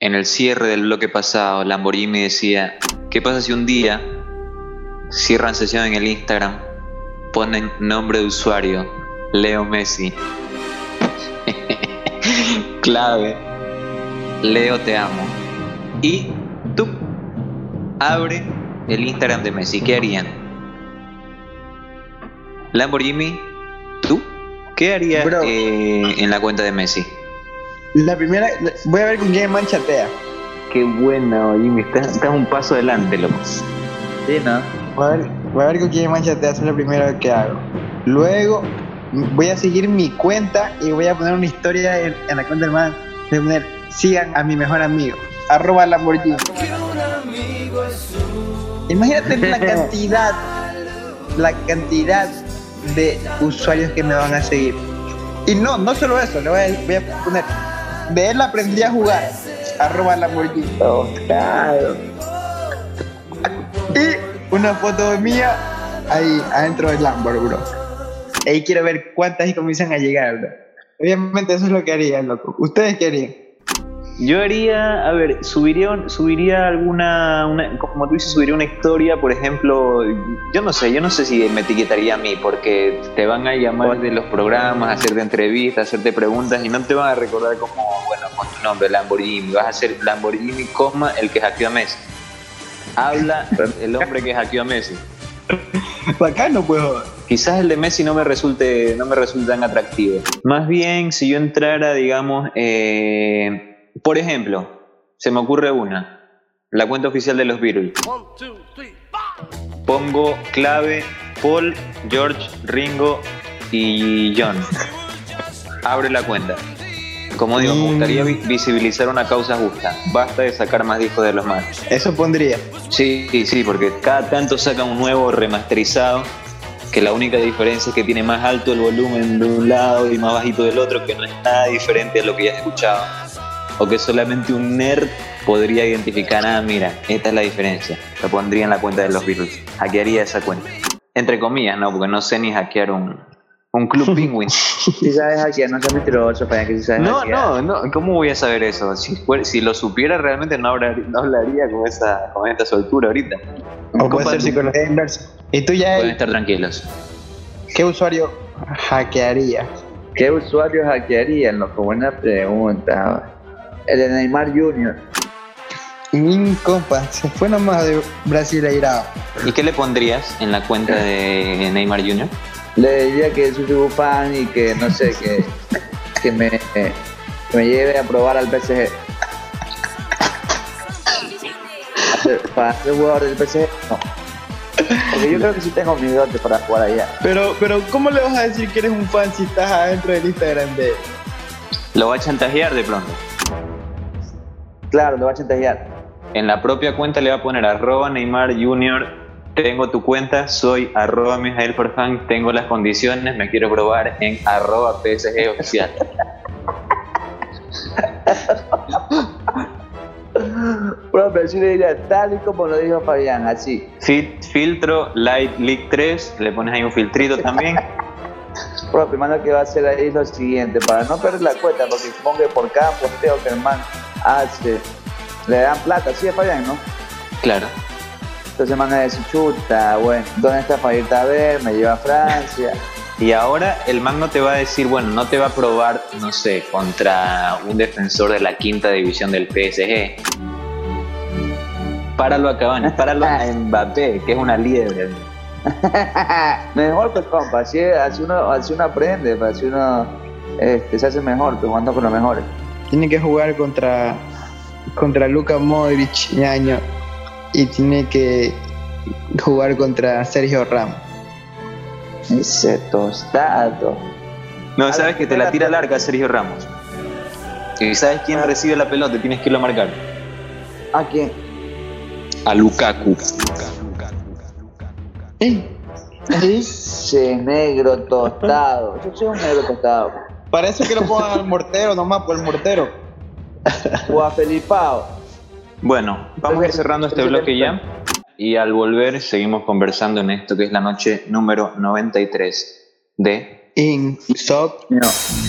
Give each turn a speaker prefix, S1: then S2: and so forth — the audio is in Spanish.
S1: en el cierre del bloque pasado, Lamborghini decía, ¿qué pasa si un día cierran sesión en el Instagram, ponen nombre de usuario, Leo Messi? Clave, Leo te amo. Y tú abre el Instagram de Messi, ¿qué harían? Lamborghini, ¿tú? ¿Qué harías eh, en la cuenta de Messi?
S2: La primera, voy a ver con quién manchatea.
S1: Qué buena, Jimmy. Estás, estás un paso adelante, loco.
S3: Sí, ¿no?
S2: Voy a ver, voy a ver con quién manchatea, eso es lo primero que hago. Luego voy a seguir mi cuenta y voy a poner una historia en, en la cuenta del man. Voy a poner, sigan a mi mejor amigo, arroba Lamborghini. Imagínate la cantidad, la cantidad de usuarios que me van a seguir. Y no, no solo eso, le voy a, voy a poner, de él aprendí a jugar, arroba Lamborghini.
S3: Oh, claro.
S2: Y una foto mía ahí adentro del Lamborghini, bro. Ahí quiero ver cuántas y comienzan a llegar, bro. Obviamente eso es lo que haría, loco. ¿Ustedes qué harían?
S1: Yo haría, a ver, subiría, subiría alguna, una- como tú dices, subiría una historia, por ejemplo, yo no sé, yo no sé si me etiquetaría a mí, porque te van a llamar de los programas, hacerte entrevistas, hacerte preguntas y no te van a recordar como, bueno, con tu nombre, Lamborghini, vas a ser Lamborghini, coma, el que hackeó a Messi. Habla el hombre que hackeó a Messi.
S2: Bacano, pues.
S1: Quizás el de Messi no me resulte, no me resulte tan atractivo. Más bien, si yo entrara, digamos, eh, por ejemplo, se me ocurre una, la cuenta oficial de los Beatles. Pongo clave Paul, George, Ringo y John. Abre la cuenta. Como digo, me gustaría vi- visibilizar una causa justa. Basta de sacar más discos de los más.
S2: Eso pondría.
S1: Sí, sí, sí, porque cada tanto saca un nuevo remasterizado, que la única diferencia es que tiene más alto el volumen de un lado y más bajito del otro, que no es nada diferente a lo que ya has escuchado. O que solamente un nerd podría identificar, ah, mira, esta es la diferencia. Lo pondría en la cuenta de los Beatles. Hackearía esa cuenta. Entre comillas, no, porque no sé ni hackear un, un Club Penguin.
S3: Si sabes hackear, no seas mentiroso, para que si sabes
S1: No,
S3: hackear.
S1: no, no, ¿cómo voy a saber eso? Si, lo supiera realmente no hablaría, no hablaría con, esa, con esta soltura ahorita.
S2: O puede ser psicología inversa. Y tú ya,
S1: Pueden estar tranquilos.
S2: ¿qué usuario hackearías?
S3: ¿Qué usuarios hackearían? Loco, buena pregunta. El de Neymar Jr.
S2: Mi compa, se fue nomás de Brasil airado.
S1: ¿Y qué le pondrías en la cuenta de Neymar Jr.?
S3: Le diría que soy su fan y que, no sé, que, que, me, que me lleve a probar al PSG. Para ser jugador del PSG, no. Porque yo creo que sí tengo mi dote para jugar allá.
S2: Pero, pero, ¿cómo le vas a decir que eres un fan si estás adentro del Instagram de él?
S1: Lo va a chantajear de pronto.
S3: Claro, lo va a chantajear.
S1: En la propia cuenta le va a poner arroba Neymar Jr. Tengo tu cuenta, soy arroba Mijael Farfán, tengo las condiciones, me quiero probar en arroba PSG oficial.
S3: Bro, pero sí le diría tal y como lo dijo Fabián, así.
S1: Fit- filtro Light League 3, le pones ahí un filtrito también.
S3: Bro, primero que va a hacer ahí lo siguiente, para no perder la cuenta, porque supongo que por cada posteo que el man hace, le dan plata, ¿sí, Fabián, no?
S1: Claro.
S3: Entonces el man va a decir, chuta, bueno, ¿dónde está para irte a ver? Me lleva a Francia.
S1: Y ahora el man no te va a decir, bueno, no te va a probar, no sé, contra un defensor de la quinta división del PSG. Páralo a Cavani, páralo a Mbappé, que es una liebre.
S3: mejor pues compa, así, así, uno, así uno aprende, pues, así uno este, se hace mejor, pues jugando con los mejores.
S2: Tiene que jugar contra, contra Luka Modric, ñaño. Y tiene que jugar contra Sergio Ramos.
S3: Ese tostado.
S1: No, sabes que te la tira larga Sergio Ramos. Y sabes quién recibe la pelota, tienes que irlo a marcar.
S3: ¿A quién?
S1: A Lukaku.
S2: ¿Eh?
S3: Ese negro tostado. Yo soy un negro tostado.
S2: Parece que lo pongan al mortero nomás, por el mortero.
S3: O a Felipao.
S1: Bueno, vamos a ir cerrando este bloque ya. Y al volver seguimos conversando en esto que es la noche número 93 de
S2: In Sock
S3: No.